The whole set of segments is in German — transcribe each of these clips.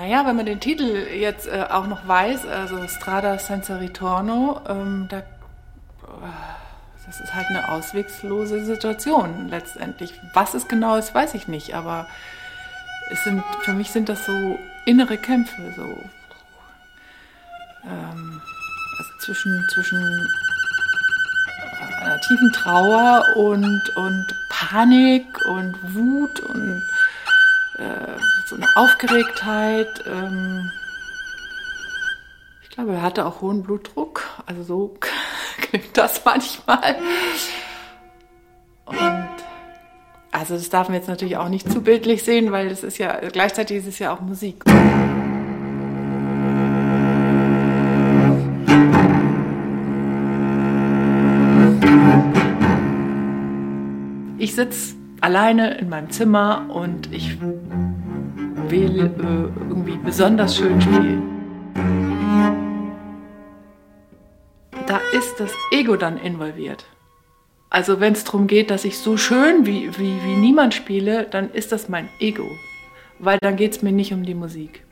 Naja, wenn man den Titel jetzt äh, auch noch weiß, also Strada senza ritorno, ähm, da, äh, das ist halt eine auswegslose Situation letztendlich. Was es genau ist, weiß ich nicht, aber es sind, für mich sind das so innere Kämpfe, so ähm, also zwischen, zwischen einer tiefen Trauer und, und Panik und Wut und äh, so eine Aufgeregtheit. Ähm ich glaube, er hatte auch hohen Blutdruck. Also so klingt das manchmal. Und also das darf man jetzt natürlich auch nicht zu bildlich sehen, weil das ist ja gleichzeitig ist es ja auch Musik. Ich sitze alleine in meinem Zimmer und ich will äh, irgendwie besonders schön spielen. Da ist das Ego dann involviert. Also wenn es darum geht, dass ich so schön wie, wie, wie niemand spiele, dann ist das mein Ego. Weil dann geht es mir nicht um die Musik.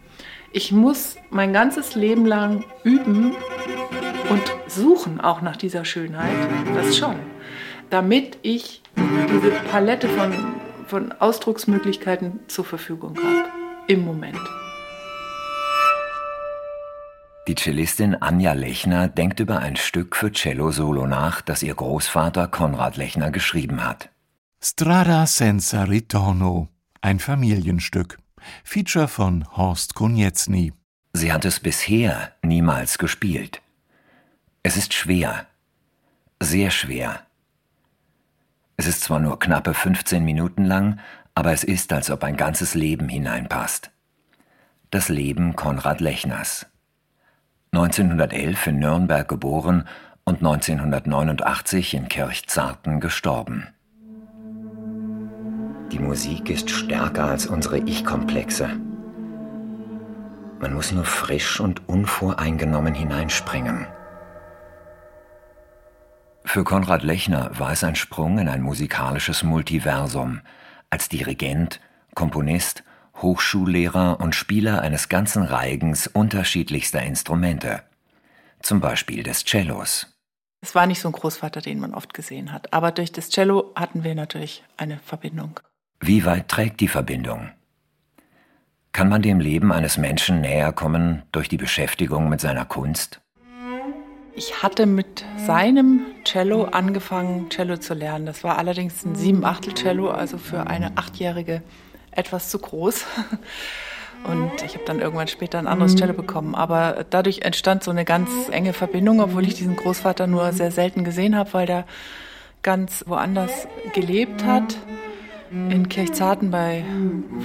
Ich muss mein ganzes Leben lang üben und suchen auch nach dieser Schönheit, das schon, damit ich diese Palette von, von Ausdrucksmöglichkeiten zur Verfügung habe. Im Moment. Die Cellistin Anja Lechner denkt über ein Stück für Cello-Solo nach, das ihr Großvater Konrad Lechner geschrieben hat. Strada senza ritorno, ein Familienstück. Feature von Horst Konietzny. Sie hat es bisher niemals gespielt. Es ist schwer, sehr schwer. Es ist zwar nur knappe 15 Minuten lang, aber es ist, als ob ein ganzes Leben hineinpasst. Das Leben Konrad Lechners. 1911 in Nürnberg geboren und 1989 in Kirchzarten gestorben. Die Musik ist stärker als unsere Ich-Komplexe. Man muss nur frisch und unvoreingenommen hineinspringen. Für Konrad Lechner war es ein Sprung in ein musikalisches Multiversum, als Dirigent, Komponist, Hochschullehrer und Spieler eines ganzen Reigens unterschiedlichster Instrumente, zum Beispiel des Cellos. Es war nicht so ein Großvater, den man oft gesehen hat, aber durch das Cello hatten wir natürlich eine Verbindung. Wie weit trägt die Verbindung? Kann man dem Leben eines Menschen näher kommen durch die Beschäftigung mit seiner Kunst? Ich hatte mit seinem Cello angefangen, Cello zu lernen. Das war allerdings ein Sieben-Achtel-Cello, also für eine Achtjährige etwas zu groß. Und ich habe dann irgendwann später ein anderes Cello bekommen. Aber dadurch entstand so eine ganz enge Verbindung, obwohl ich diesen Großvater nur sehr selten gesehen habe, weil der ganz woanders gelebt hat, in Kirchzarten bei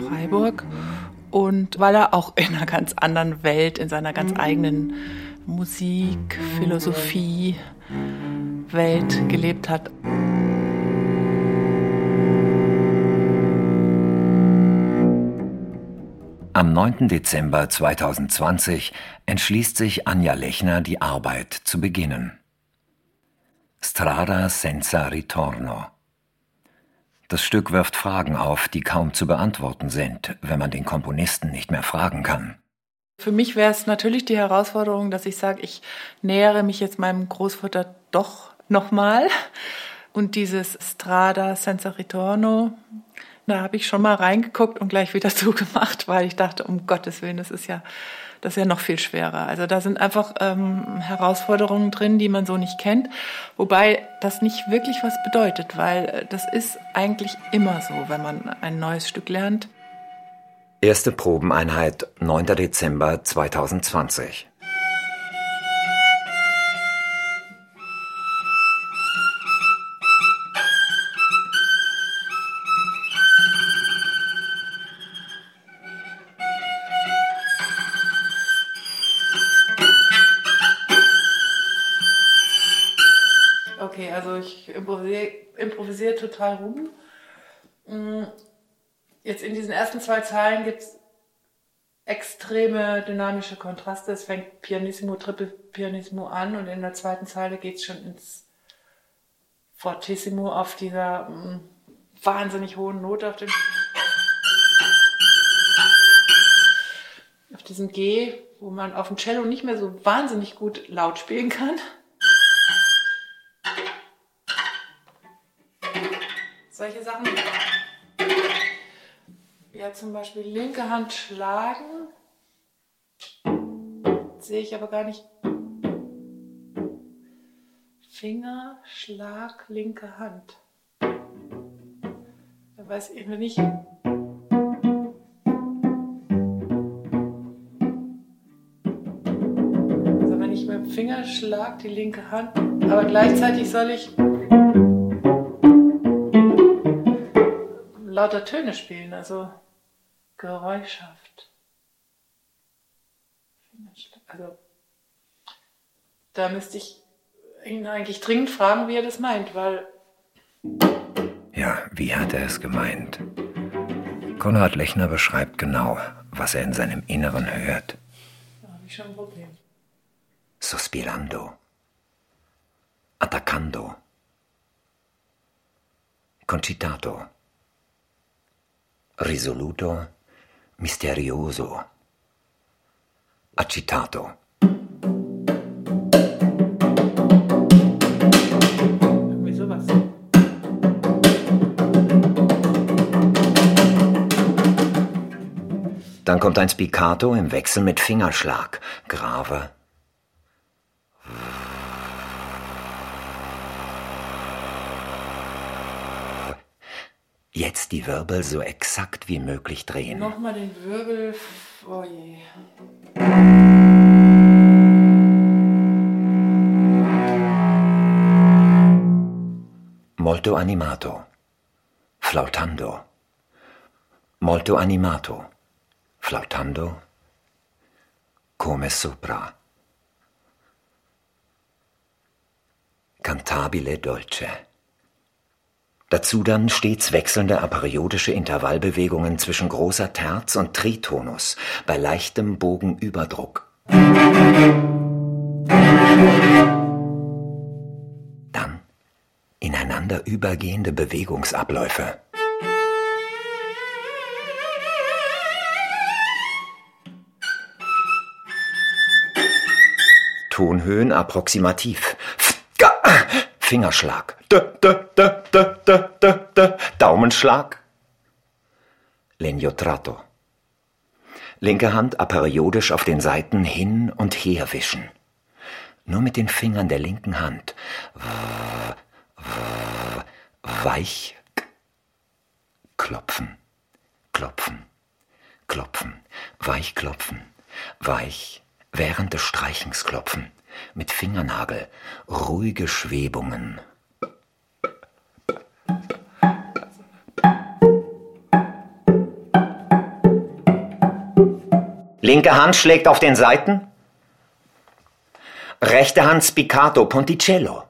Freiburg. Und weil er auch in einer ganz anderen Welt, in seiner ganz eigenen Musik, Philosophie, Welt gelebt hat. Am 9. Dezember 2020 entschließt sich Anja Lechner, die Arbeit zu beginnen. Strada senza ritorno. Das Stück wirft Fragen auf, die kaum zu beantworten sind, wenn man den Komponisten nicht mehr fragen kann. Für mich wäre es natürlich die Herausforderung, dass ich sage, ich nähere mich jetzt meinem Großvater doch nochmal. Und dieses Strada senza ritorno, da habe ich schon mal reingeguckt und gleich wieder zugemacht, weil ich dachte, um Gottes Willen, das ist ja, das ist ja noch viel schwerer. Also da sind einfach ähm, Herausforderungen drin, die man so nicht kennt, wobei das nicht wirklich was bedeutet, weil äh, das ist eigentlich immer so, wenn man ein neues Stück lernt. Erste Probeneinheit 9. Dezember 2020. jetzt in diesen ersten zwei Zeilen gibt es extreme dynamische Kontraste. Es fängt Pianissimo, Triple Pianissimo an und in der zweiten Zeile geht es schon ins Fortissimo auf dieser mh, mm, wahnsinnig hohen Note auf dem, auf auf diesem G, wo man auf dem Cello nicht mehr so wahnsinnig gut laut spielen kann. Solche Sachen. Ja, zum Beispiel linke Hand schlagen. Sehe ich aber gar nicht. Finger, Schlag, linke Hand. Da weiß ich nicht. Also wenn ich mit dem Finger schlag die linke Hand, aber gleichzeitig soll ich lauter Töne spielen, also geräuschhaft. Also da müsste ich ihn eigentlich dringend fragen, wie er das meint, weil. Ja, wie hat er es gemeint? Konrad Lechner beschreibt genau, was er in seinem Inneren hört. Da habe ich schon ein Problem. Sospirando. Attaccando. Concitato. Risoluto. Misterioso. Accitato. Dann kommt ein Spiccato im Wechsel mit Fingerschlag. Grave. Jetzt die Wirbel so exakt wie möglich drehen. Nochmal den Wirbel. Oh je. Molto animato. Flautando. Molto animato. Flautando. Come sopra. Cantabile dolce. Dazu dann stets wechselnde aperiodische Intervallbewegungen zwischen großer Terz und Tritonus bei leichtem Bogenüberdruck. Dann ineinander übergehende Bewegungsabläufe. Tonhöhen approximativ. Fingerschlag. D, d, d, d, d, d, d, Daumenschlag. Legno tratto. Linke Hand aperiodisch auf den Seiten hin und her wischen. Nur mit den Fingern der linken Hand. Weich klopfen, klopfen, klopfen, weich klopfen, weich während des Streichens klopfen, mit Fingernagel, ruhige Schwebungen. Linke Hand schlägt auf den Seiten. Rechte Hand Spiccato Ponticello.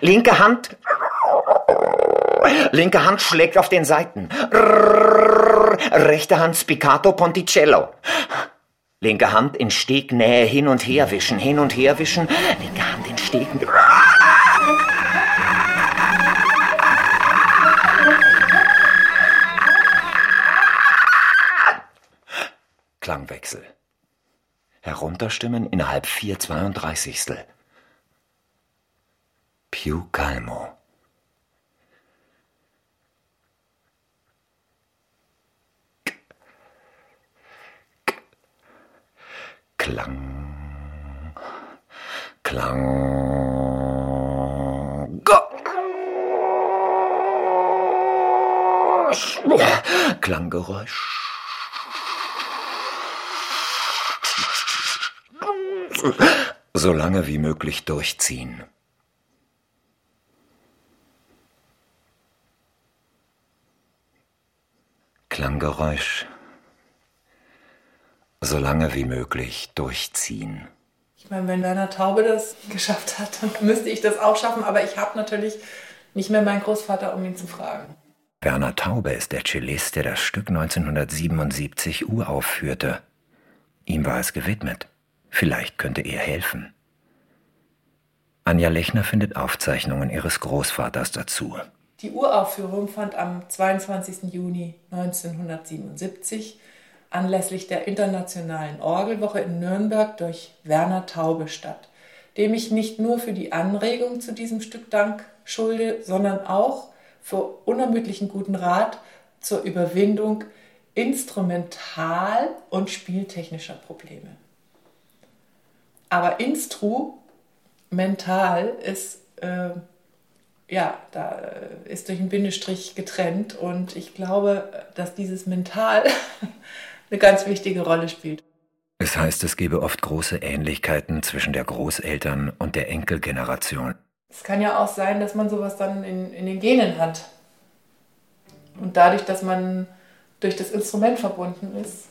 Linke Hand. Linke Hand schlägt auf den Seiten. Rechte Hand Spiccato Ponticello. Linke Hand in Stegnähe hin und her wischen, hin und her wischen. Linke Hand in Stegnähe. Klangwechsel. Herunterstimmen innerhalb vier Zweiunddreißigstel. Più calmo. Klang. Klang. Klanggeräusch. So lange wie möglich durchziehen. Klanggeräusch. So lange wie möglich durchziehen. Ich meine, wenn Werner Taube das geschafft hat, dann müsste ich das auch schaffen, aber ich habe natürlich nicht mehr meinen Großvater, um ihn zu fragen. Werner Taube ist der Cellist, der das Stück 1977 uraufführte. Ihm war es gewidmet. Vielleicht könnte er helfen. Anja Lechner findet Aufzeichnungen ihres Großvaters dazu. Die Uraufführung fand am 22. Juni 1977 anlässlich der Internationalen Orgelwoche in Nürnberg durch Werner Taube statt, dem ich nicht nur für die Anregung zu diesem Stück Dank schulde, sondern auch für unermüdlichen guten Rat zur Überwindung instrumental- und spieltechnischer Probleme. Aber instrumental ist, äh, ja, da ist durch einen Bindestrich getrennt und ich glaube, dass dieses Mental eine ganz wichtige Rolle spielt. Es heißt, es gebe oft große Ähnlichkeiten zwischen der Großeltern- und der Enkelgeneration. Es kann ja auch sein, dass man sowas dann in, in den Genen hat. Und dadurch, dass man durch das Instrument verbunden ist,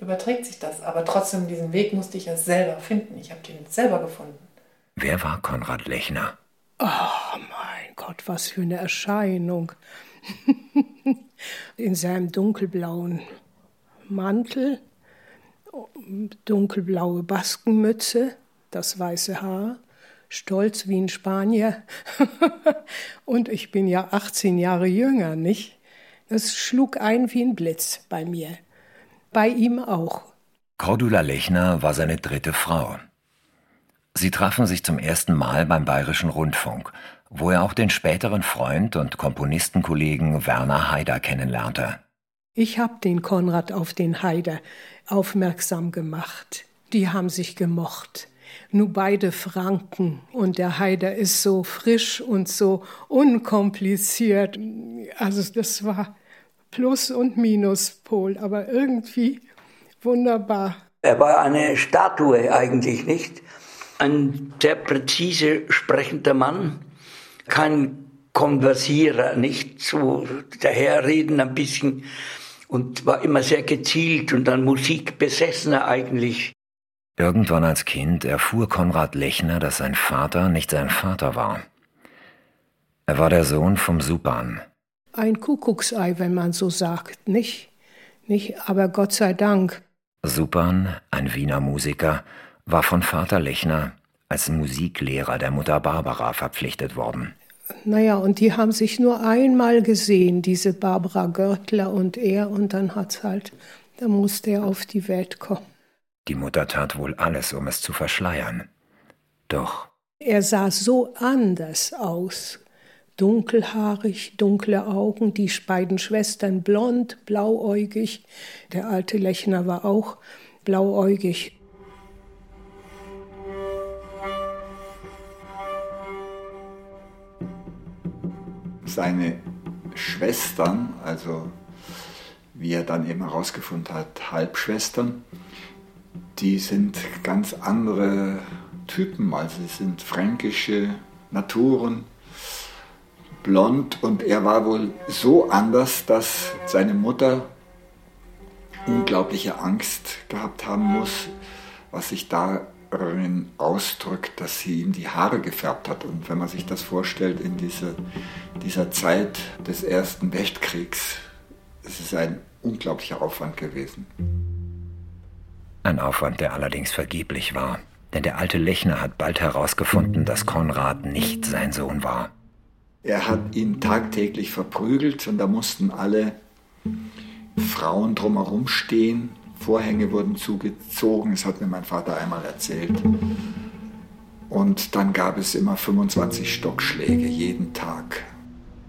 überträgt sich das. Aber trotzdem, diesen Weg musste ich ja selber finden. Ich habe den selber gefunden. Wer war Konrad Lechner? Oh mein Gott, was für eine Erscheinung. In seinem dunkelblauen Mantel, dunkelblaue Baskenmütze, das weiße Haar, stolz wie ein Spanier. Und ich bin ja 18 Jahre jünger, nicht? Es schlug ein wie ein Blitz bei mir. Bei ihm auch. Cordula Lechner war seine dritte Frau. Sie trafen sich zum ersten Mal beim Bayerischen Rundfunk, wo er auch den späteren Freund und Komponistenkollegen Werner Haider kennenlernte. Ich habe den Konrad auf den Haider aufmerksam gemacht. Die haben sich gemocht. Nur beide Franken und der Haider ist so frisch und so unkompliziert. Also das war Plus- und Minuspol, aber irgendwie wunderbar. Er war eine Statue eigentlich nicht. Ein sehr präzise sprechender Mann, kein Konversierer, nicht so daherreden ein bisschen und war immer sehr gezielt und an Musik besessener eigentlich. Irgendwann als Kind erfuhr Konrad Lechner, dass sein Vater nicht sein Vater war. Er war der Sohn vom Supan. Ein Kuckucksei, wenn man so sagt, nicht? Nicht, aber Gott sei Dank. Supan, ein Wiener Musiker, war von Vater Lechner als Musiklehrer der Mutter Barbara verpflichtet worden. Naja, und die haben sich nur einmal gesehen, diese Barbara Görtler und er, und dann hat's halt, da musste er auf die Welt kommen. Die Mutter tat wohl alles, um es zu verschleiern. Doch. Er sah so anders aus. Dunkelhaarig, dunkle Augen, die beiden Schwestern blond, blauäugig. Der alte Lechner war auch blauäugig. Seine Schwestern, also wie er dann eben herausgefunden hat, Halbschwestern, die sind ganz andere Typen, also sie sind fränkische Naturen, blond. Und er war wohl so anders, dass seine Mutter unglaubliche Angst gehabt haben muss, was sich darin ausdrückt, dass sie ihm die Haare gefärbt hat. Und wenn man sich das vorstellt in diese, dieser Zeit des Ersten Weltkriegs, es ist ein unglaublicher Aufwand gewesen. Ein Aufwand, der allerdings vergeblich war. Denn der alte Lechner hat bald herausgefunden, dass Konrad nicht sein Sohn war. Er hat ihn tagtäglich verprügelt und da mussten alle Frauen drumherum stehen. Vorhänge wurden zugezogen, das hat mir mein Vater einmal erzählt. Und dann gab es immer 25 Stockschläge jeden Tag.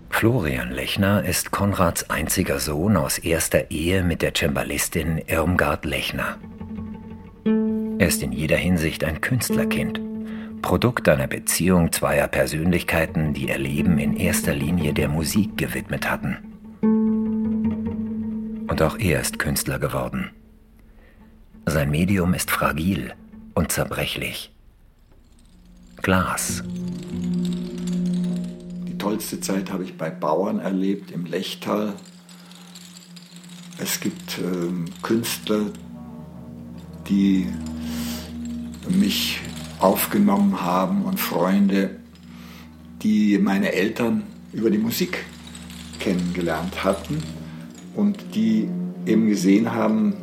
Florian Lechner ist Konrads einziger Sohn aus erster Ehe mit der Cembalistin Irmgard Lechner. Er ist in jeder Hinsicht ein Künstlerkind. Produkt einer Beziehung zweier Persönlichkeiten, die ihr Leben in erster Linie der Musik gewidmet hatten. Und auch er ist Künstler geworden. Sein Medium ist fragil und zerbrechlich. Glas. Die tollste Zeit habe ich bei Bauern erlebt, im Lechtal. Es gibt äh, Künstler, die mich aufgenommen haben und Freunde, die meine Eltern über die Musik kennengelernt hatten und die eben gesehen haben,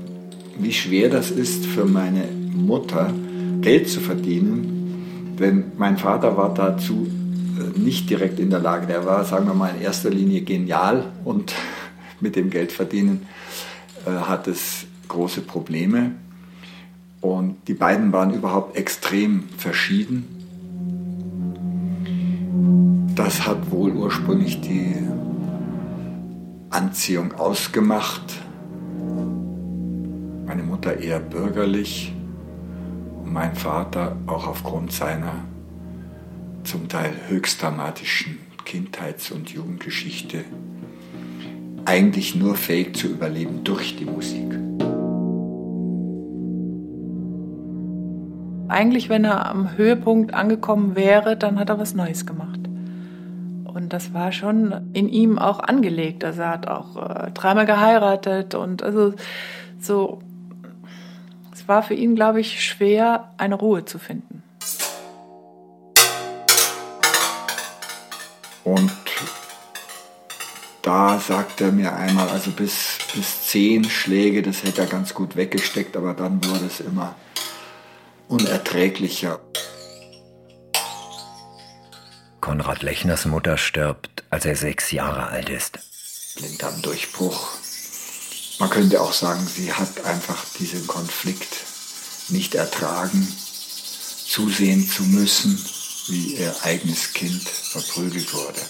wie schwer das ist für meine Mutter, Geld zu verdienen. Denn mein Vater war dazu äh, nicht direkt in der Lage. Der war, sagen wir mal, in erster Linie genial und mit dem Geldverdienen äh, hat es große Probleme. Und die beiden waren überhaupt extrem verschieden. Das hat wohl ursprünglich die Anziehung ausgemacht. Mutter eher bürgerlich und mein Vater auch aufgrund seiner zum Teil höchst dramatischen Kindheits- und Jugendgeschichte eigentlich nur fähig zu überleben durch die Musik. Eigentlich, wenn er am Höhepunkt angekommen wäre, dann hat er was Neues gemacht. Und das war schon in ihm auch angelegt. Also er hat auch äh, dreimal geheiratet und also so. Es war für ihn, glaube ich, schwer, eine Ruhe zu finden. Und da sagt er mir einmal, also bis, bis zehn Schläge, das hätte er ganz gut weggesteckt, aber dann wurde es immer unerträglicher. Konrad Lechners Mutter stirbt, als er sechs Jahre alt ist. Blinddarmdurchbruch. Man könnte auch sagen, sie hat einfach diesen Konflikt nicht ertragen, zusehen zu müssen, wie ihr eigenes Kind verprügelt wurde.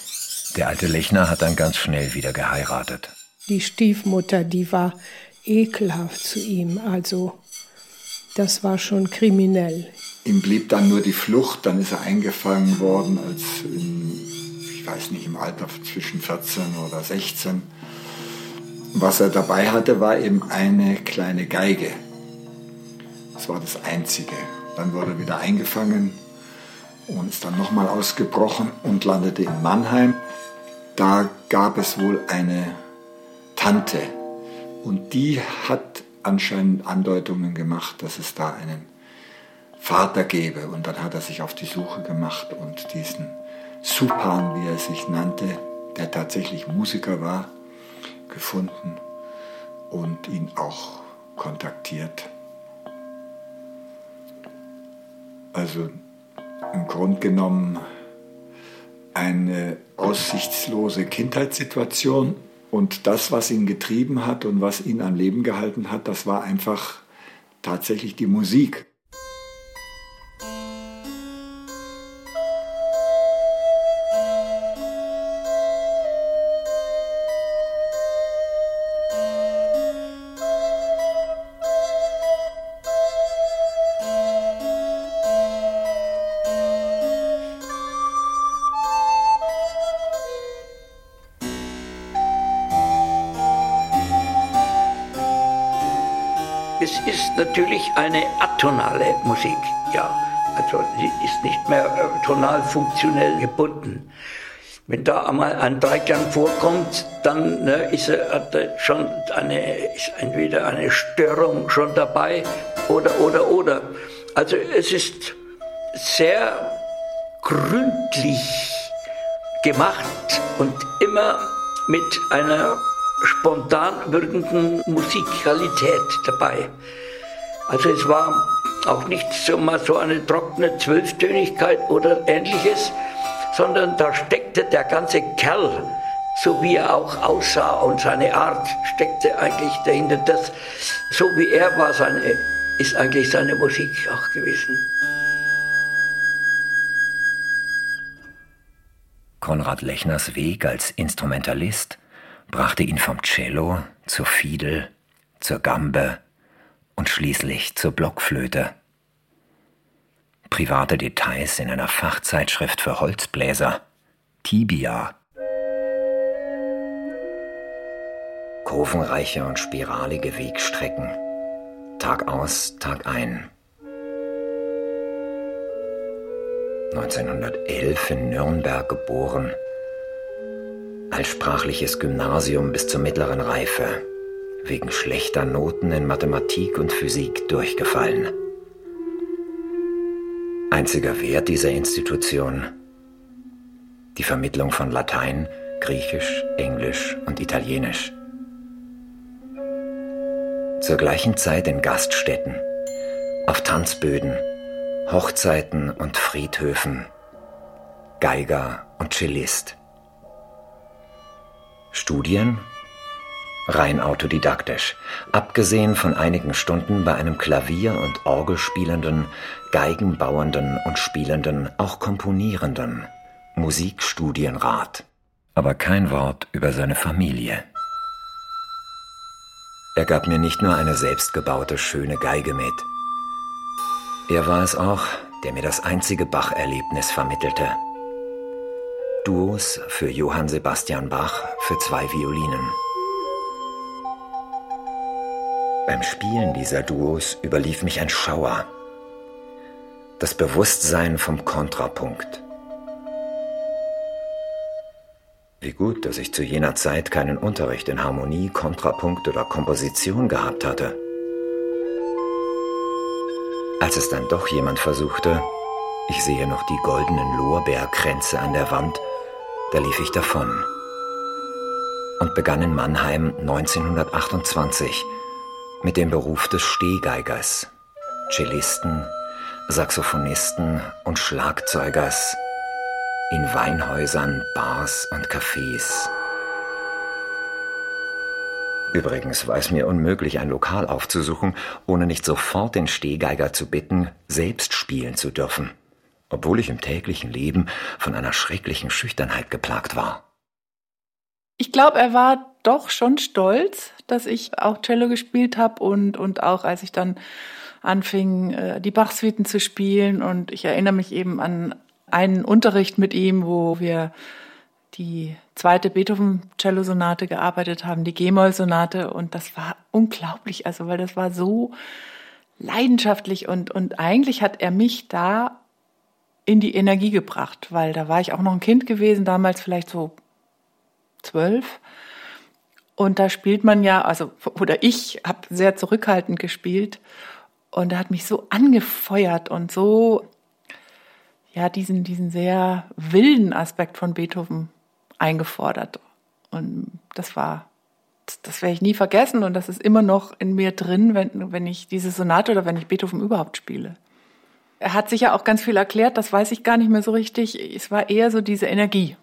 Der alte Lechner hat dann ganz schnell wieder geheiratet. Die Stiefmutter, die war ekelhaft zu ihm, also das war schon kriminell. Ihm blieb dann nur die Flucht, dann ist er eingefangen worden als, in, ich weiß nicht, im Alter zwischen 14 oder 16. Was er dabei hatte, war eben eine kleine Geige. Das war das Einzige. Dann wurde er wieder eingefangen und ist dann nochmal ausgebrochen und landete in Mannheim. Da gab es wohl eine Tante und die hat anscheinend Andeutungen gemacht, dass es da einen Vater gäbe. Und dann hat er sich auf die Suche gemacht und diesen Supan, wie er sich nannte, der tatsächlich Musiker war, gefunden und ihn auch kontaktiert. Also im Grunde genommen eine aussichtslose Kindheitssituation und das, was ihn getrieben hat und was ihn am Leben gehalten hat, das war einfach tatsächlich die Musik. Natürlich eine atonale Musik, ja. Also sie ist nicht mehr äh, tonal funktionell gebunden. Wenn da einmal ein Dreiklang vorkommt, dann ne, ist, hat er schon eine, ist entweder eine Störung schon dabei oder, oder, oder. Also es ist sehr gründlich gemacht und immer mit einer spontan wirkenden Musikalität dabei. Also es war auch nicht so mal so eine trockene Zwölftönigkeit oder ähnliches, sondern da steckte der ganze Kerl, so wie er auch aussah und seine Art steckte eigentlich dahinter. Das, so wie er war, seine, ist eigentlich seine Musik auch gewesen. Konrad Lechners Weg als Instrumentalist brachte ihn vom Cello zur Fiedel, zur Gambe und schließlich zur Blockflöte. Private Details in einer Fachzeitschrift für Holzbläser, Tibia. Kurvenreiche und spiralige Wegstrecken, Tag aus, Tag ein. 1911 in Nürnberg geboren, Altsprachliches Gymnasium bis zur mittleren Reife. Wegen schlechter Noten in Mathematik und Physik durchgefallen. Einziger Wert dieser Institution die Vermittlung von Latein, Griechisch, Englisch und Italienisch. Zur gleichen Zeit in Gaststätten, auf Tanzböden, Hochzeiten und Friedhöfen, Geiger und Cellist. Studien rein autodidaktisch, abgesehen von einigen Stunden bei einem Klavier- und Orgelspielenden, Geigenbauenden und Spielenden, auch Komponierenden, Musikstudienrat, aber kein Wort über seine Familie. Er gab mir nicht nur eine selbstgebaute schöne Geige mit. Er war es auch, der mir das einzige Bach-Erlebnis vermittelte. Duos für Johann Sebastian Bach für zwei Violinen. Beim Spielen dieser Duos überlief mich ein Schauer. Das Bewusstsein vom Kontrapunkt. Wie gut, dass ich zu jener Zeit keinen Unterricht in Harmonie, Kontrapunkt oder Komposition gehabt hatte. Als es dann doch jemand versuchte, ich sehe noch die goldenen Lorbeerkränze an der Wand, da lief ich davon und begann in Mannheim 1928 mit dem Beruf des Stehgeigers, Cellisten, Saxophonisten und Schlagzeugers in Weinhäusern, Bars und Cafés. Übrigens war es mir unmöglich, ein Lokal aufzusuchen, ohne nicht sofort den Stehgeiger zu bitten, selbst spielen zu dürfen, obwohl ich im täglichen Leben von einer schrecklichen Schüchternheit geplagt war. Ich glaube, er war doch schon stolz, dass ich auch Cello gespielt habe und, und auch als ich dann anfing, äh, die Bach-Suiten zu spielen. Und ich erinnere mich eben an einen Unterricht mit ihm, wo wir die zweite Beethoven-Cello-Sonate gearbeitet haben, die G-Moll-Sonate. Und das war unglaublich, also weil das war so leidenschaftlich und, und eigentlich hat er mich da in die Energie gebracht, weil da war ich auch noch ein Kind gewesen, damals vielleicht so zwölf. Und da spielt man ja, also, oder ich habe sehr zurückhaltend gespielt. Und er hat mich so angefeuert und so, ja, diesen, diesen sehr wilden Aspekt von Beethoven eingefordert. Und das war, das, das werde ich nie vergessen und das ist immer noch in mir drin, wenn, wenn ich diese Sonate oder wenn ich Beethoven überhaupt spiele. Er hat sicher auch ganz viel erklärt, das weiß ich gar nicht mehr so richtig. Es war eher so diese Energie.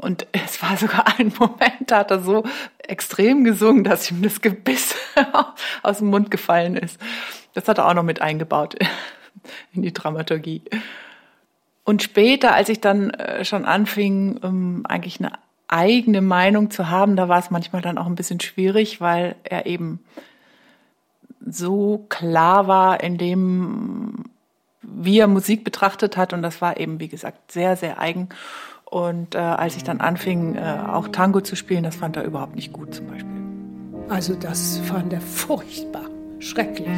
Und es war sogar ein Moment, da hat er so extrem gesungen, dass ihm das Gebiss aus dem Mund gefallen ist. Das hat er auch noch mit eingebaut in die Dramaturgie. Und später, als ich dann äh, schon anfing, um eigentlich eine eigene Meinung zu haben, da war es manchmal dann auch ein bisschen schwierig, weil er eben so klar war in dem, wie er Musik betrachtet hat. Und das war eben, wie gesagt, sehr, sehr eigen. Und äh, als ich dann anfing, äh, auch Tango zu spielen, das fand er überhaupt nicht gut zum Beispiel. Also das fand er furchtbar, schrecklich.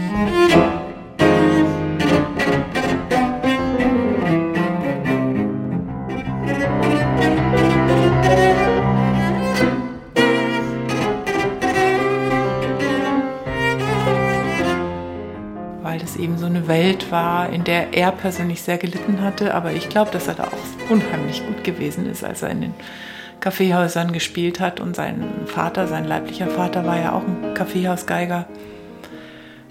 Eben so eine Welt war, in der er persönlich sehr gelitten hatte. Aber ich glaube, dass er da auch unheimlich gut gewesen ist, als er in den Kaffeehäusern gespielt hat. Und sein Vater, sein leiblicher Vater, war ja auch ein Kaffeehausgeiger.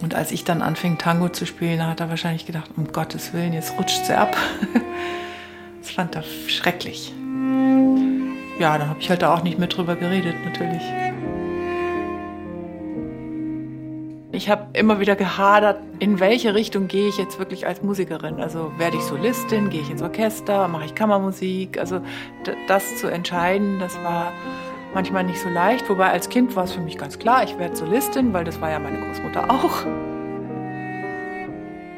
Und als ich dann anfing, Tango zu spielen, hat er wahrscheinlich gedacht, um Gottes Willen, jetzt rutscht sie ab. Das fand er schrecklich. Ja, da habe ich halt auch nicht mehr drüber geredet, natürlich. Ich habe immer wieder gehadert, in welche Richtung gehe ich jetzt wirklich als Musikerin. Also werde ich Solistin, gehe ich ins Orchester, mache ich Kammermusik. Also das zu entscheiden, das war manchmal nicht so leicht. Wobei als Kind war es für mich ganz klar, ich werde Solistin, weil das war ja meine Großmutter auch.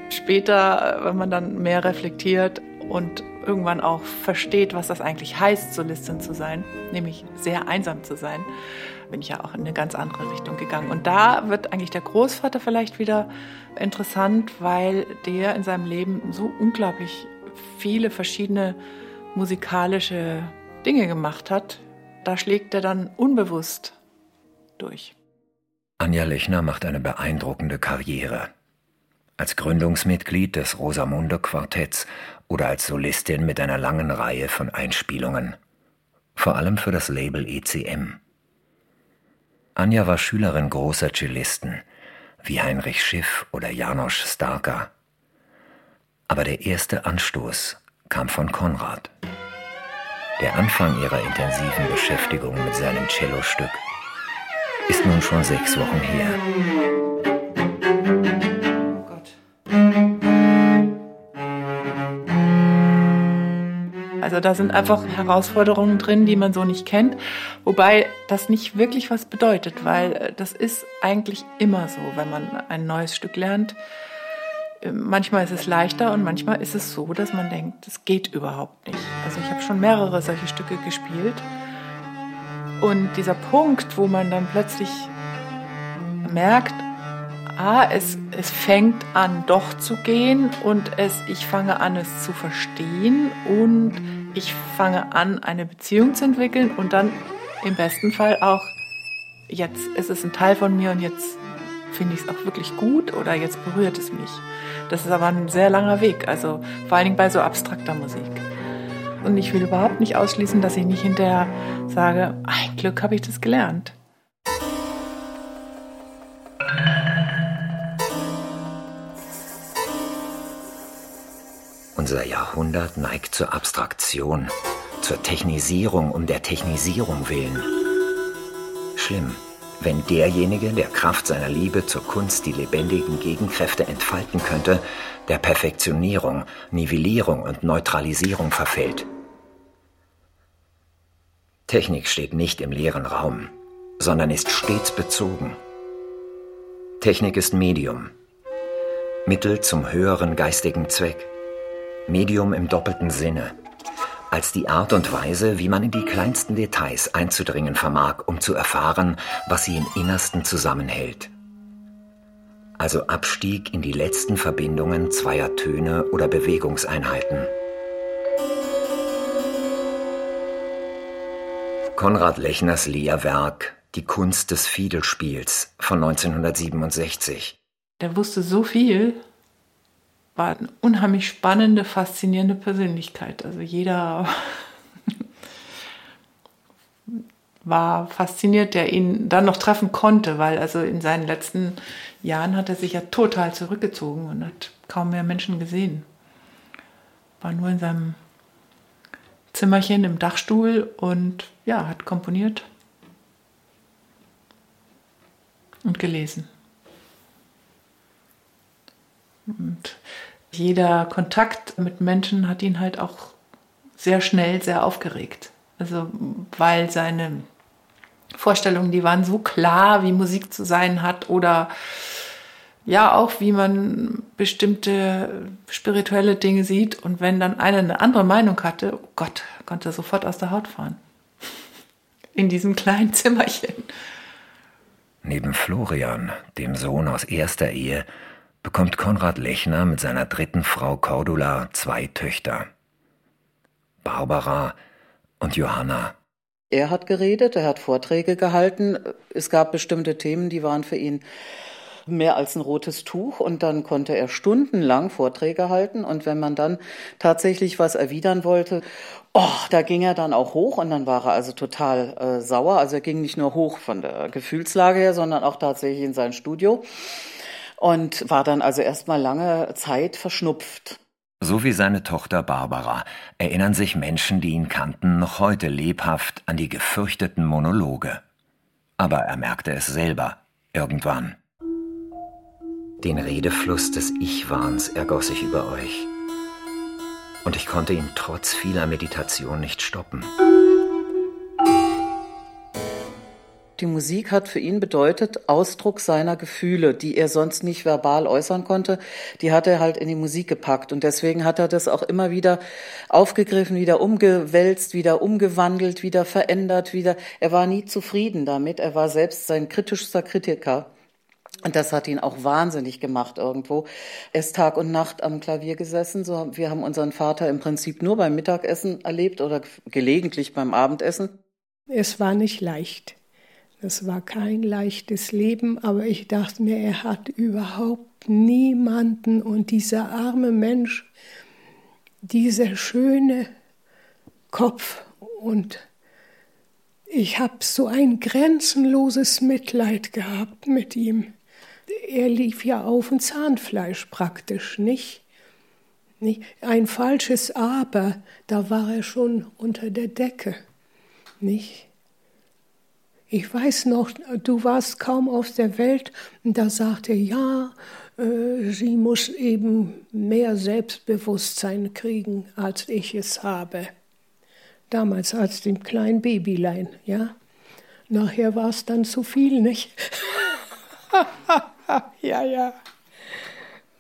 Später, wenn man dann mehr reflektiert und irgendwann auch versteht, was das eigentlich heißt, Solistin zu sein, nämlich sehr einsam zu sein, bin ich ja auch in eine ganz andere Richtung gegangen. Und da wird eigentlich der Großvater vielleicht wieder interessant, weil der in seinem Leben so unglaublich viele verschiedene musikalische Dinge gemacht hat. Da schlägt er dann unbewusst durch. Anja Lechner macht eine beeindruckende Karriere. Als Gründungsmitglied des Rosamunde Quartetts oder als Solistin mit einer langen Reihe von Einspielungen. Vor allem für das Label ECM. Anja war Schülerin großer Cellisten, wie Heinrich Schiff oder Janosch Starker. Aber der erste Anstoß kam von Konrad. Der Anfang ihrer intensiven Beschäftigung mit seinem Cellostück. ist nun schon sechs Wochen her. Also da sind einfach Herausforderungen drin, die man so nicht kennt, wobei das nicht wirklich was bedeutet, weil äh, das ist eigentlich immer so, wenn man ein neues Stück lernt. Äh, manchmal ist es leichter und manchmal ist es so, dass man denkt, es geht überhaupt nicht. Also ich habe schon mehrere solche Stücke gespielt und dieser Punkt, wo man dann plötzlich merkt, ah, es, es fängt an doch zu gehen und es, ich fange an es zu verstehen und ich fange an eine Beziehung zu entwickeln und dann im besten Fall auch, jetzt ist es ein Teil von mir und jetzt finde ich es auch wirklich gut oder jetzt berührt es mich. Das ist aber ein sehr langer Weg, also vor allen Dingen bei so abstrakter Musik. Und ich will überhaupt nicht ausschließen, dass ich nicht hinterher sage, ein Glück habe ich das gelernt. Unser Jahrhundert neigt zur Abstraktion, zur Technisierung um der Technisierung willen. Schlimm, wenn derjenige, der Kraft seiner Liebe zur Kunst die lebendigen Gegenkräfte entfalten könnte, der Perfektionierung, Nivellierung und Neutralisierung verfällt. Technik steht nicht im leeren Raum, sondern ist stets bezogen. Technik ist Medium, Mittel zum höheren geistigen Zweck, Medium im doppelten Sinne, als die Art und Weise, wie man in die kleinsten Details einzudringen vermag, um zu erfahren, was sie im Innersten zusammenhält. Also Abstieg in die letzten Verbindungen zweier Töne oder Bewegungseinheiten. Konrad Lechners Lehrwerk Die Kunst des Fiedelspiels von 1967. Der wusste so viel, war eine unheimlich spannende, faszinierende Persönlichkeit. Also jeder war fasziniert, der ihn dann noch treffen konnte, weil also in seinen letzten Jahren hat er sich ja total zurückgezogen und hat kaum mehr Menschen gesehen. War nur in seinem Zimmerchen im Dachstuhl und ja, hat komponiert und gelesen. Und jeder Kontakt mit Menschen hat ihn halt auch sehr schnell sehr aufgeregt. Also weil seine Vorstellungen, die waren so klar, wie Musik zu sein hat oder ja auch, wie man bestimmte spirituelle Dinge sieht. Und wenn dann einer eine andere Meinung hatte, oh Gott, konnte er sofort aus der Haut fahren. In diesem kleinen Zimmerchen. Neben Florian, dem Sohn aus erster Ehe, bekommt Konrad Lechner mit seiner dritten Frau Cordula zwei Töchter. Barbara und Johanna. Er hat geredet, er hat Vorträge gehalten. Es gab bestimmte Themen, die waren für ihn mehr als ein rotes Tuch und dann konnte er stundenlang Vorträge halten und wenn man dann tatsächlich was erwidern wollte, oh, da ging er dann auch hoch und dann war er also total äh, sauer. Also er ging nicht nur hoch von der Gefühlslage her, sondern auch tatsächlich in sein Studio und war dann also erstmal lange Zeit verschnupft. So wie seine Tochter Barbara erinnern sich Menschen, die ihn kannten, noch heute lebhaft an die gefürchteten Monologe. Aber er merkte es selber, irgendwann. Den Redefluss des Ich-Wahns ergoss sich über euch. Und ich konnte ihn trotz vieler Meditation nicht stoppen. Die Musik hat für ihn bedeutet Ausdruck seiner Gefühle, die er sonst nicht verbal äußern konnte. Die hat er halt in die Musik gepackt. Und deswegen hat er das auch immer wieder aufgegriffen, wieder umgewälzt, wieder umgewandelt, wieder verändert, wieder. Er war nie zufrieden damit. Er war selbst sein kritischster Kritiker. Und das hat ihn auch wahnsinnig gemacht irgendwo. Er ist Tag und Nacht am Klavier gesessen. So, wir haben unseren Vater im Prinzip nur beim Mittagessen erlebt oder gelegentlich beim Abendessen. Es war nicht leicht. Es war kein leichtes Leben, aber ich dachte mir, er hat überhaupt niemanden und dieser arme Mensch, dieser schöne Kopf und ich habe so ein grenzenloses Mitleid gehabt mit ihm er lief ja auf dem Zahnfleisch praktisch, nicht? nicht? Ein falsches Aber, da war er schon unter der Decke, nicht? Ich weiß noch, du warst kaum auf der Welt und da sagte er, ja, äh, sie muss eben mehr Selbstbewusstsein kriegen, als ich es habe. Damals als dem kleinen Babylein, ja. Nachher war es dann zu viel, nicht? ja, ja.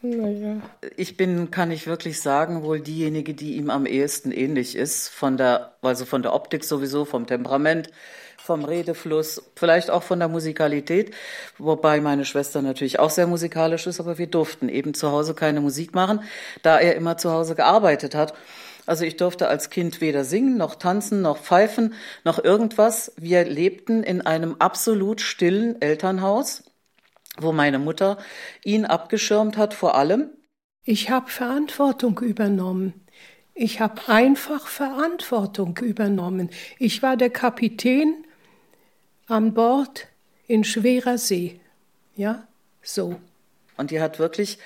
Naja. Ich bin, kann ich wirklich sagen, wohl diejenige, die ihm am ehesten ähnlich ist, von der, also von der Optik sowieso, vom Temperament, vom Redefluss, vielleicht auch von der Musikalität, wobei meine Schwester natürlich auch sehr musikalisch ist, aber wir durften eben zu Hause keine Musik machen, da er immer zu Hause gearbeitet hat. Also ich durfte als Kind weder singen, noch tanzen, noch pfeifen, noch irgendwas. Wir lebten in einem absolut stillen Elternhaus wo meine Mutter ihn abgeschirmt hat vor allem? Ich habe Verantwortung übernommen. Ich habe einfach Verantwortung übernommen. Ich war der Kapitän an Bord in schwerer See. Ja, so. Und die hat wirklich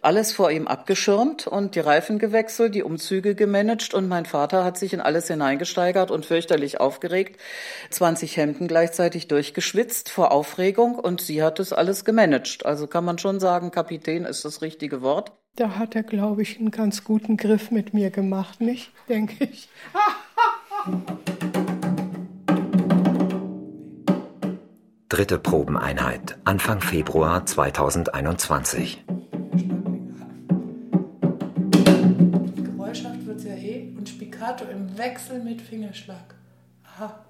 alles vor ihm abgeschirmt und die Reifen gewechselt, die Umzüge gemanagt und mein Vater hat sich in alles hineingesteigert und fürchterlich aufgeregt. 20 Hemden gleichzeitig durchgeschwitzt vor Aufregung und sie hat das alles gemanagt. Also kann man schon sagen, Kapitän ist das richtige Wort. Da hat er, glaube ich, einen ganz guten Griff mit mir gemacht, nicht? Denke ich. Dritte Probeneinheit, Anfang Februar 2021. Geräuschhaft wird es ja eh und Spiccato im Wechsel mit Fingerschlag. Aha.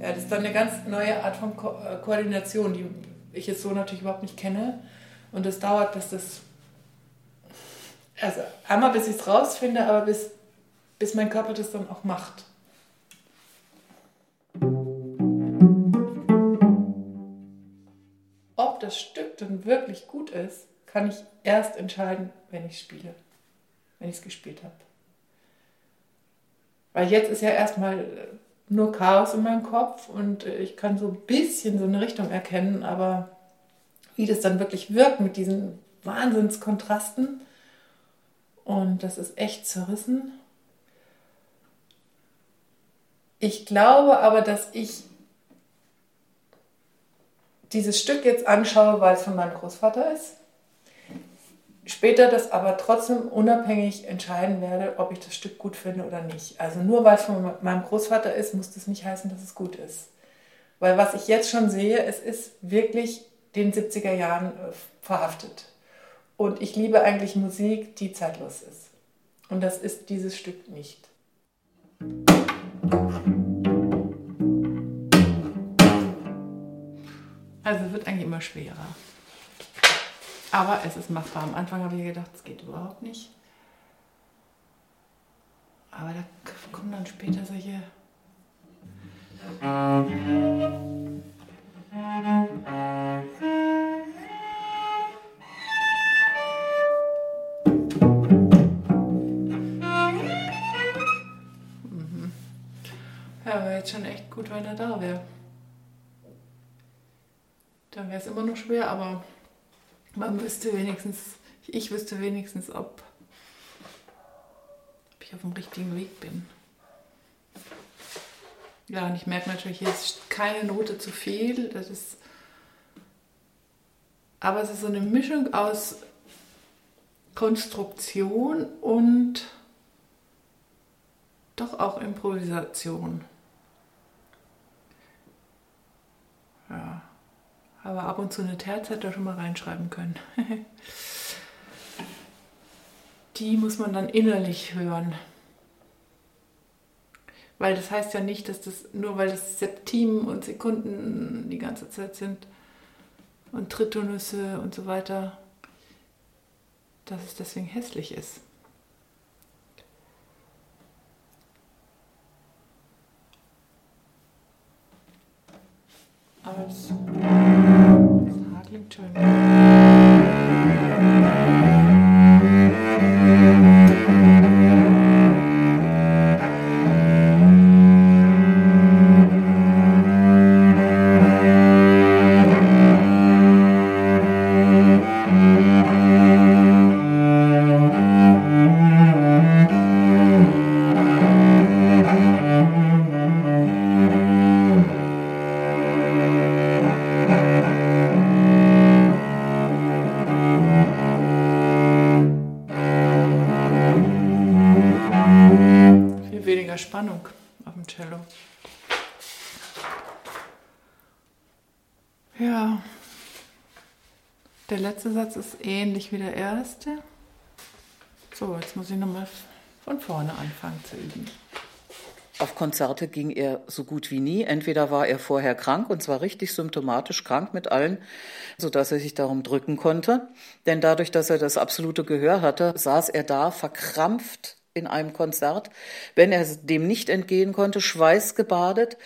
Ja, das ist dann eine ganz neue Art von Ko äh, Koordination, die ich es so natürlich überhaupt nicht kenne. Und es dauert, bis das. Also einmal bis ich es rausfinde, aber bis, bis mein Körper das dann auch macht. Ob das Stück dann wirklich gut ist, kann ich erst entscheiden, wenn ich spiele. Wenn ich es gespielt habe. Weil jetzt ist ja erstmal nur Chaos in meinem Kopf und äh, ich kann so ein bisschen so eine Richtung erkennen, aber wie das dann wirklich wirkt mit diesen Wahnsinnskontrasten und das ist echt zerrissen. Ich glaube aber, dass ich dieses Stück jetzt anschaue, weil es von meinem Großvater ist später das aber trotzdem unabhängig entscheiden werde, ob ich das Stück gut finde oder nicht. Also nur weil es von meinem Großvater ist, muss das nicht heißen, dass es gut ist. Weil was ich jetzt schon sehe, es ist wirklich den 70er Jahren äh, verhaftet. Und ich liebe eigentlich Musik, die zeitlos ist. Und das ist dieses Stück nicht. Also wird eigentlich immer schwerer. Aber es ist machbar. Am Anfang habe ich gedacht, es geht überhaupt nicht. Aber da kommen dann später solche. Mhm. Ja, wäre jetzt schon echt gut, wenn er da wäre. Dann wäre es immer noch schwer, aber man wüsste wenigstens, ich wüsste wenigstens, ob, ob ich auf dem richtigen Weg bin. Ja, und ich merke natürlich, hier ist keine Note zu viel. Das ist, aber es ist so eine Mischung aus Konstruktion und doch auch Improvisation. Aber ab und zu eine Terz hätte er schon mal reinschreiben können. Die muss man dann innerlich hören. Weil das heißt ja nicht, dass das nur weil das Septimen und Sekunden die ganze Zeit sind und Tritonüsse und so weiter, dass es deswegen hässlich ist. Aber das you turn. Spannung auf dem Cello. Ja, der letzte Satz ist ähnlich wie der erste. So, jetzt muss ich nochmal von vorne anfangen zu üben. Auf Konzerte ging er so gut wie nie. Entweder war er vorher krank und zwar richtig symptomatisch krank mit allen, so dass er sich darum drücken konnte. Denn dadurch, dass er das absolute Gehör hatte, saß er da verkrampft in einem Konzert, wenn er dem nicht entgehen konnte, schweißgebadet.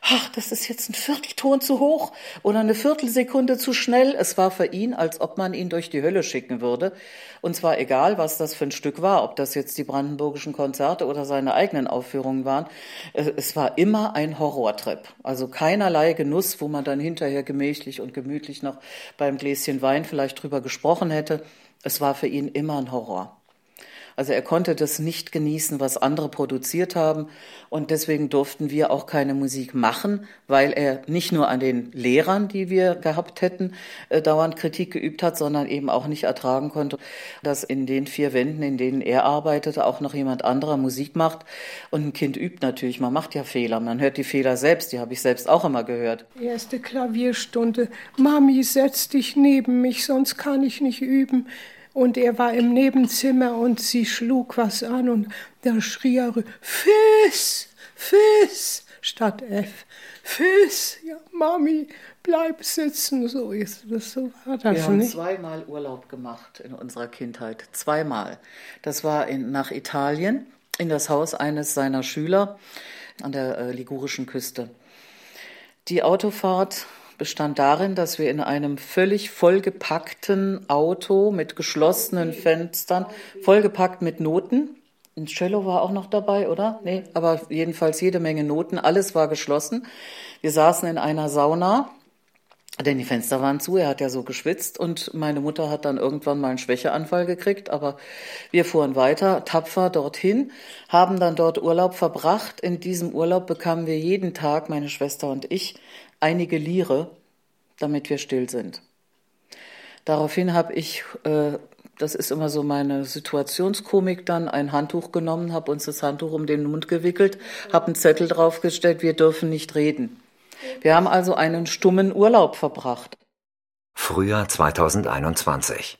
Ach, das ist jetzt ein Viertelton zu hoch oder eine Viertelsekunde zu schnell. Es war für ihn, als ob man ihn durch die Hölle schicken würde. Und zwar egal, was das für ein Stück war, ob das jetzt die brandenburgischen Konzerte oder seine eigenen Aufführungen waren. Es war immer ein Horrortrip. Also keinerlei Genuss, wo man dann hinterher gemächlich und gemütlich noch beim Gläschen Wein vielleicht drüber gesprochen hätte. Es war für ihn immer ein Horror. Also er konnte das nicht genießen, was andere produziert haben. Und deswegen durften wir auch keine Musik machen, weil er nicht nur an den Lehrern, die wir gehabt hätten, äh, dauernd Kritik geübt hat, sondern eben auch nicht ertragen konnte, dass in den vier Wänden, in denen er arbeitete, auch noch jemand anderer Musik macht. Und ein Kind übt natürlich, man macht ja Fehler, man hört die Fehler selbst, die habe ich selbst auch immer gehört. Erste Klavierstunde, Mami, setz dich neben mich, sonst kann ich nicht üben. Und er war im Nebenzimmer und sie schlug was an und da schrie er, Fiss, Fiss, statt F. Fiss, ja, Mami, bleib sitzen. So ist das, so war das Wir haben nicht. zweimal Urlaub gemacht in unserer Kindheit. Zweimal. Das war in, nach Italien, in das Haus eines seiner Schüler an der äh, ligurischen Küste. Die Autofahrt bestand darin, dass wir in einem völlig vollgepackten Auto mit geschlossenen Fenstern, vollgepackt mit Noten, ein Cello war auch noch dabei, oder? Nee, aber jedenfalls jede Menge Noten, alles war geschlossen. Wir saßen in einer Sauna, denn die Fenster waren zu, er hat ja so geschwitzt und meine Mutter hat dann irgendwann mal einen Schwächeanfall gekriegt, aber wir fuhren weiter, tapfer dorthin, haben dann dort Urlaub verbracht. In diesem Urlaub bekamen wir jeden Tag, meine Schwester und ich, einige Lire, damit wir still sind. Daraufhin habe ich, äh, das ist immer so meine Situationskomik, dann ein Handtuch genommen, habe uns das Handtuch um den Mund gewickelt, habe einen Zettel draufgestellt, wir dürfen nicht reden. Wir haben also einen stummen Urlaub verbracht. Frühjahr 2021.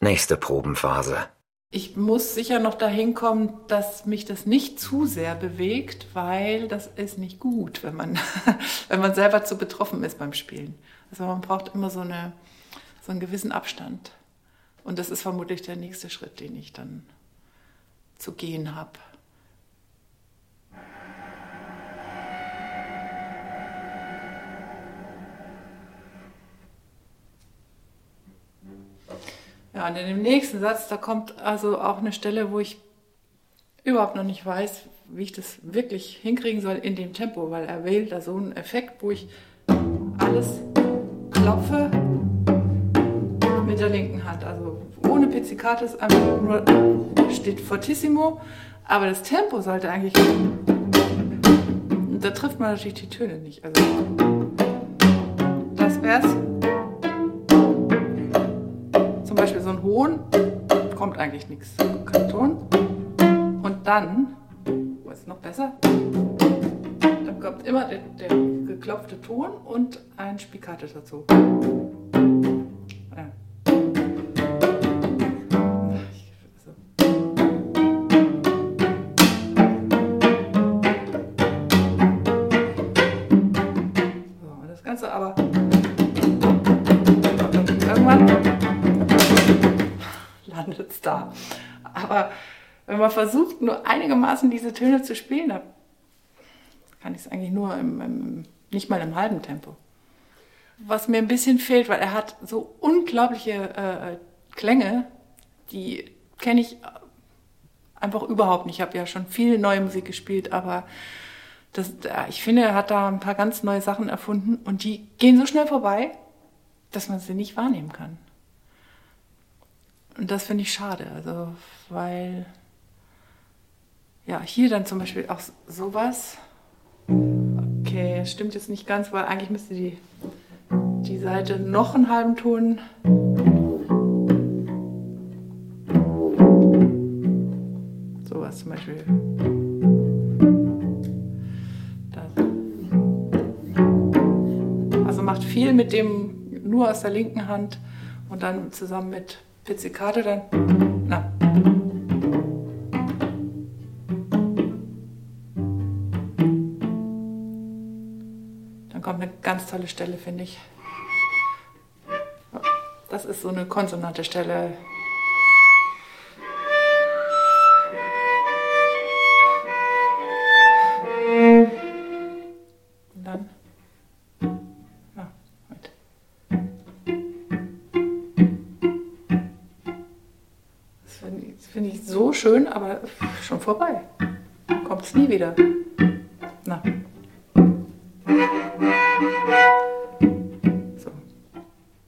Nächste Probenphase. Ich muss sicher noch dahin kommen, dass mich das nicht zu sehr bewegt, weil das ist nicht gut, wenn man, wenn man selber zu betroffen ist beim Spielen. Also man braucht immer so, eine, so einen gewissen Abstand. Und das ist vermutlich der nächste Schritt, den ich dann zu gehen habe. Ja, und in dem nächsten Satz, da kommt also auch eine Stelle, wo ich überhaupt noch nicht weiß, wie ich das wirklich hinkriegen soll in dem Tempo, weil er wählt da so einen Effekt, wo ich alles klopfe mit der linken Hand. Also ohne Pizzicatus, einfach nur steht fortissimo, aber das Tempo sollte eigentlich. Da trifft man natürlich die Töne nicht. Also das wär's. So ein Hohn, kommt eigentlich nichts, kein Ton. Und dann, wo ist es noch besser? Dann kommt immer der, der geklopfte Ton und ein Spiccato dazu. Aber wenn man versucht, nur einigermaßen diese Töne zu spielen, dann kann ich es eigentlich nur im, im, nicht mal im halben Tempo. Was mir ein bisschen fehlt, weil er hat so unglaubliche äh, Klänge, die kenne ich einfach überhaupt nicht. Ich habe ja schon viel neue Musik gespielt, aber das, ich finde, er hat da ein paar ganz neue Sachen erfunden und die gehen so schnell vorbei, dass man sie nicht wahrnehmen kann. Und das finde ich schade, also weil ja hier dann zum Beispiel auch sowas. Okay, stimmt jetzt nicht ganz, weil eigentlich müsste die, die Seite noch einen halben Ton. Sowas zum Beispiel. Das. Also macht viel mit dem nur aus der linken Hand und dann zusammen mit Pizzicato dann. Na. Dann kommt eine ganz tolle Stelle, finde ich. Das ist so eine konsonante Stelle. Vorbei. Kommt es nie wieder. Na. So.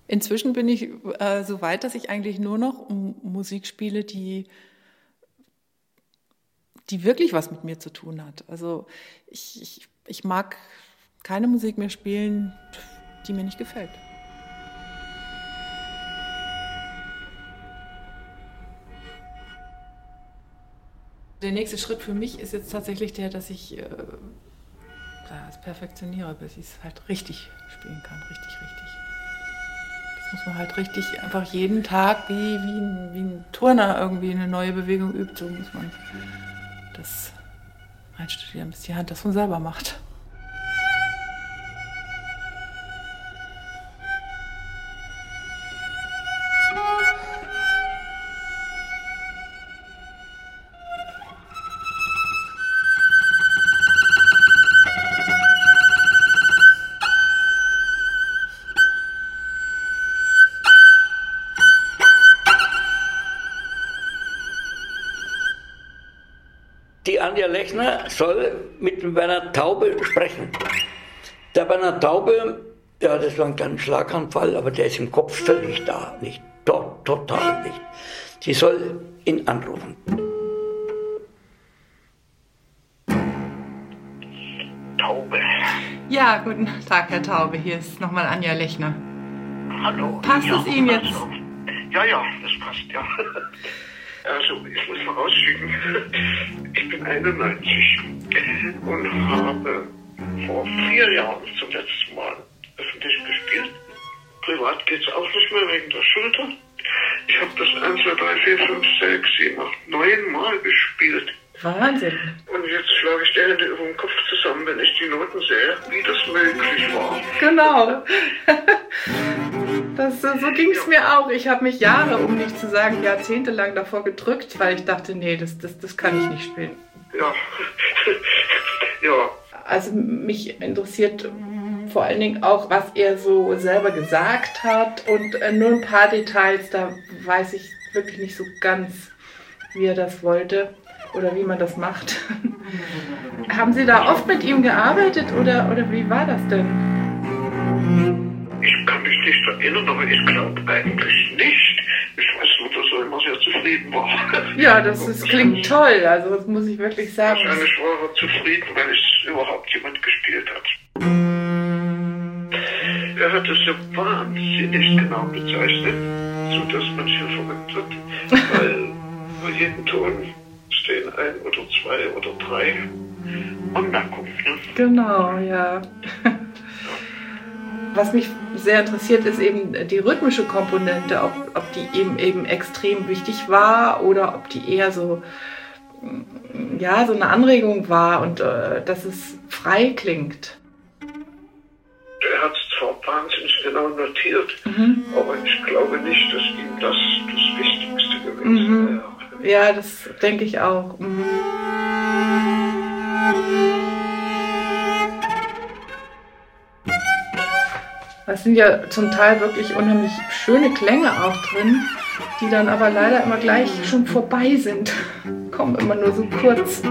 Inzwischen bin ich äh, so weit, dass ich eigentlich nur noch Musik spiele, die, die wirklich was mit mir zu tun hat. Also ich, ich, ich mag keine Musik mehr spielen, die mir nicht gefällt. Der nächste Schritt für mich ist jetzt tatsächlich der, dass ich äh, das perfektioniere, bis ich es halt richtig spielen kann. Richtig, richtig. Das muss man halt richtig einfach jeden Tag wie, wie, ein, wie ein Turner irgendwie eine neue Bewegung übt. So muss man das einstudieren, bis die Hand das von selber macht. Lechner soll mit Werner Taube sprechen. Der Werner Taube, ja, das war ein kleiner Schlaganfall, aber der ist im Kopf völlig da, nicht dort, total nicht. Sie soll ihn anrufen. Taube. Ja, guten Tag, Herr Taube. Hier ist nochmal Anja Lechner. Hallo. Passt ja, es Ihnen jetzt? Ja, ja, das passt, ja. Also, ich muss vorausschicken, ich bin 91 und habe vor vier Jahren zum letzten Mal öffentlich gespielt. Privat geht es auch nicht mehr wegen der Schulter. Ich habe das 1, 2, 3, 4, 5, 6, 7, 8, 9 Mal gespielt. Wahnsinn. Und jetzt schlage ich die Hände über den Kopf zusammen, wenn ich die Noten sehe, wie das möglich war. Genau. Das, so ging es mir auch. Ich habe mich Jahre, um nicht zu sagen jahrzehntelang davor gedrückt, weil ich dachte, nee, das, das, das kann ich nicht spielen. Ja. ja. Also mich interessiert vor allen Dingen auch, was er so selber gesagt hat und äh, nur ein paar Details, da weiß ich wirklich nicht so ganz, wie er das wollte oder wie man das macht. Haben Sie da oft mit ihm gearbeitet oder, oder wie war das denn? Ich kann mich nicht erinnern, aber ich glaube eigentlich nicht. Ich weiß nur, dass er immer sehr zufrieden war. Ja, das, ist, klingt toll. Also das muss ich wirklich sagen. Wahrscheinlich war er zufrieden, weil es überhaupt jemand gespielt hat. Er hat es so wahnsinnig genau bezeichnet, sodass man sich verrückt wird, weil bei jedem Ton stehen ein oder zwei oder drei Anmerkungen. Ne? Genau, ja. Was mich sehr interessiert, ist eben die rhythmische Komponente, ob, ob die eben eben extrem wichtig war oder ob die eher so ja so eine Anregung war und äh, dass es frei klingt. Er hat es zwar wahnsinnig genau notiert, mhm. aber ich glaube nicht, dass ihm das das Wichtigste gewesen mhm. wäre. Ja, das denke ich auch. Mhm. Es sind ja zum Teil wirklich unheimlich schöne Klänge auch drin, die dann aber leider immer gleich schon vorbei sind. Kommen immer nur so kurz.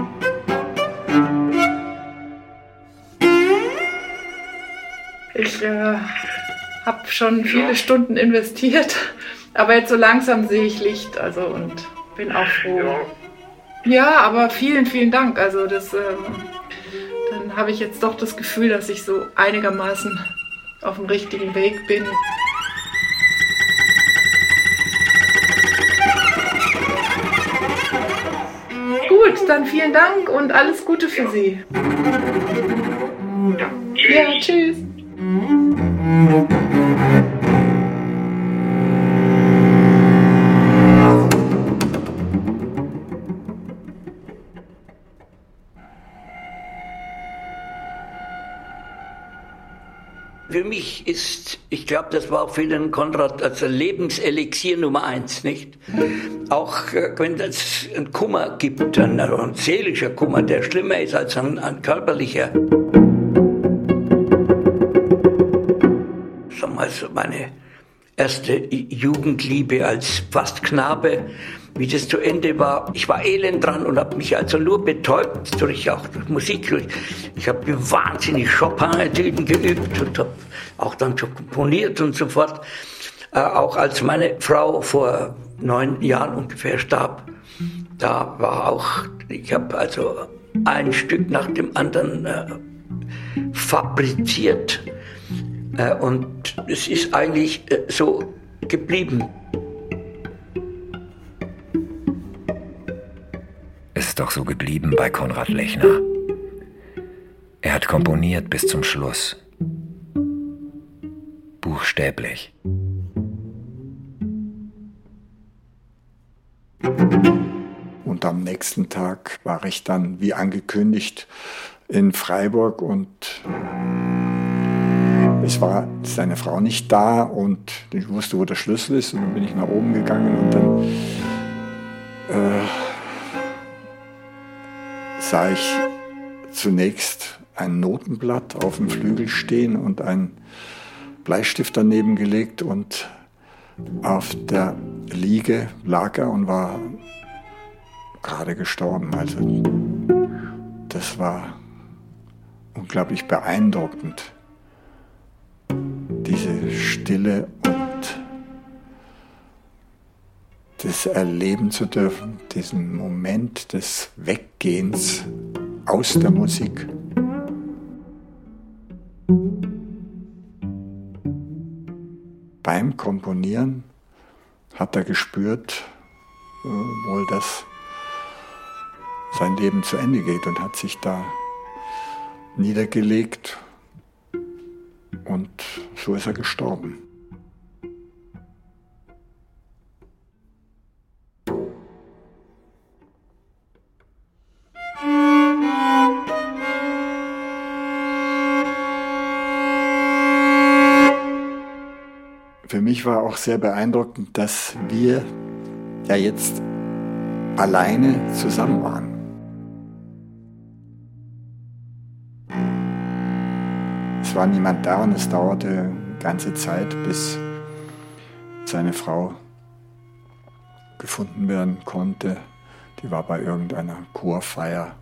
Ich äh, habe schon viele Stunden investiert, aber jetzt so langsam sehe ich Licht. Also und bin auch froh. Ja, ja aber vielen, vielen Dank. Also das, ähm, dann habe ich jetzt doch das Gefühl, dass ich so einigermaßen auf dem richtigen Weg bin. Gut, dann vielen Dank und alles Gute für Sie. Ja, tschüss. Ja, tschüss. Glaube, das war auch für den Konrad als Lebenselixier Nummer eins, nicht? Auch äh, wenn es einen Kummer gibt, einen, einen seelischer Kummer, der schlimmer ist als ein, ein körperlicher. Also meine erste Jugendliebe als fast Knabe, wie das zu Ende war. Ich war elend dran und habe mich also nur betäubt durch auch durch Musik. Ich habe wahnsinnig Chopin-Etüden geübt und habe auch dann schon komponiert und so fort. Äh, auch als meine Frau vor neun Jahren ungefähr starb, da war auch, ich habe also ein Stück nach dem anderen äh, fabriziert. Äh, und es ist eigentlich äh, so geblieben. Ist doch so geblieben bei Konrad Lechner. Er hat komponiert bis zum Schluss. Buchstäblich. Und am nächsten Tag war ich dann, wie angekündigt, in Freiburg und es war seine Frau nicht da und ich wusste, wo der Schlüssel ist. Und dann bin ich nach oben gegangen und dann sah ich zunächst ein Notenblatt auf dem Flügel stehen und ein Bleistift daneben gelegt und auf der Liege lag er und war gerade gestorben. Also das war unglaublich beeindruckend diese Stille das erleben zu dürfen, diesen Moment des Weggehens aus der Musik. Beim Komponieren hat er gespürt, äh, wohl, dass sein Leben zu Ende geht und hat sich da niedergelegt und so ist er gestorben. Für mich war auch sehr beeindruckend, dass wir ja jetzt alleine zusammen waren. es war niemand da und es dauerte ganze Zeit, bis seine Frau gefunden werden konnte. Die war bei irgendeiner Chorfeier.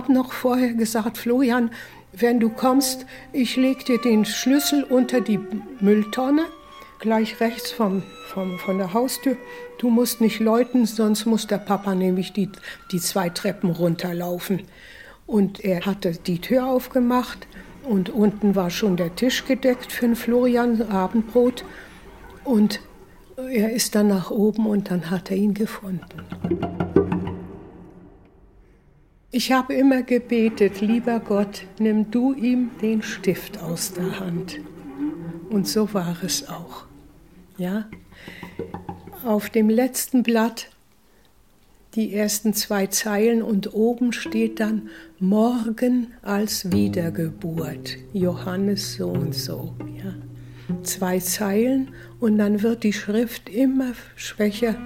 Habe noch vorher gesagt, Florian, wenn du kommst, ich lege dir den Schlüssel unter die Mülltonne, gleich rechts vom, vom, von der Haustür. Du musst nicht läuten, sonst muss der Papa nämlich die, die zwei Treppen runterlaufen. Und er hatte die Tür aufgemacht und unten war schon der Tisch gedeckt für den Florian Abendbrot. Und er ist dann nach oben und dann hat er ihn gefunden. Ich habe immer gebetet, lieber Gott, nimm du ihm den Stift aus der Hand. Und so war es auch. Ja? Auf dem letzten Blatt die ersten zwei Zeilen und oben steht dann Morgen als Wiedergeburt, Johannes so und so. Ja? Zwei Zeilen und dann wird die Schrift immer schwächer.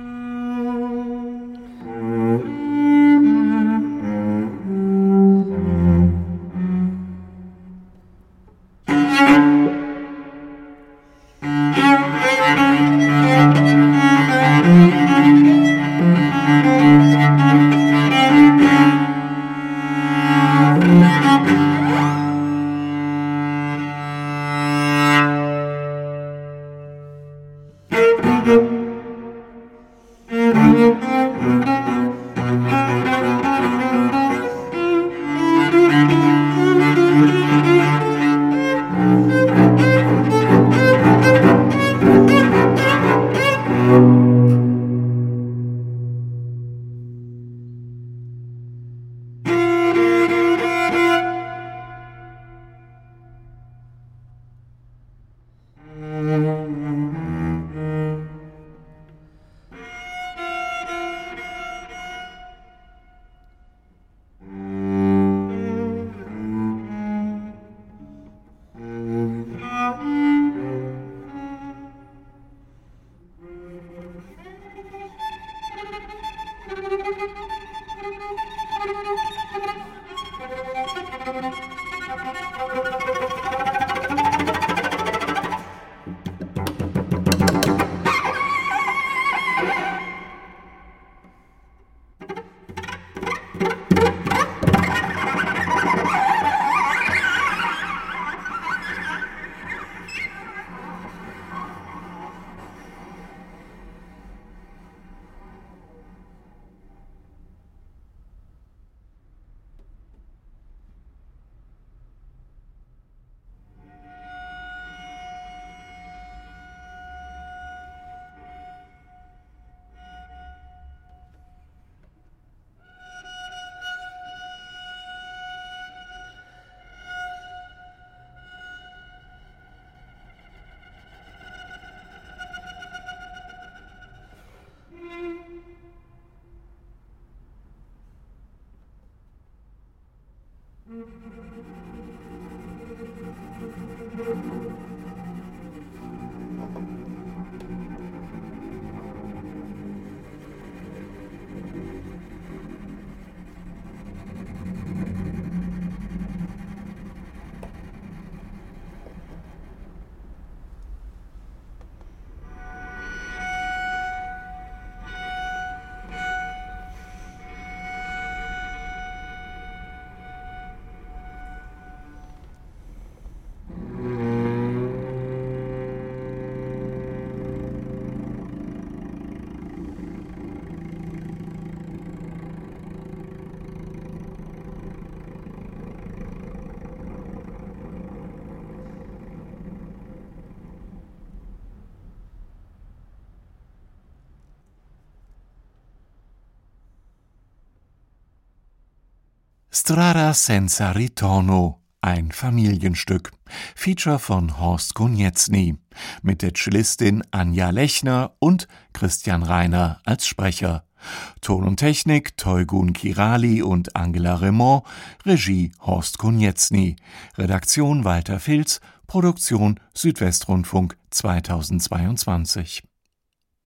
Strada senza ritorno, ein Familienstück. Feature von Horst Konietzny. Mit der Cellistin Anja Lechner und Christian Reiner als Sprecher. Ton und Technik Teugun Kirali und Angela Raymond, Regie Horst Konietzny, Redaktion Walter Filz, Produktion Südwestrundfunk 2022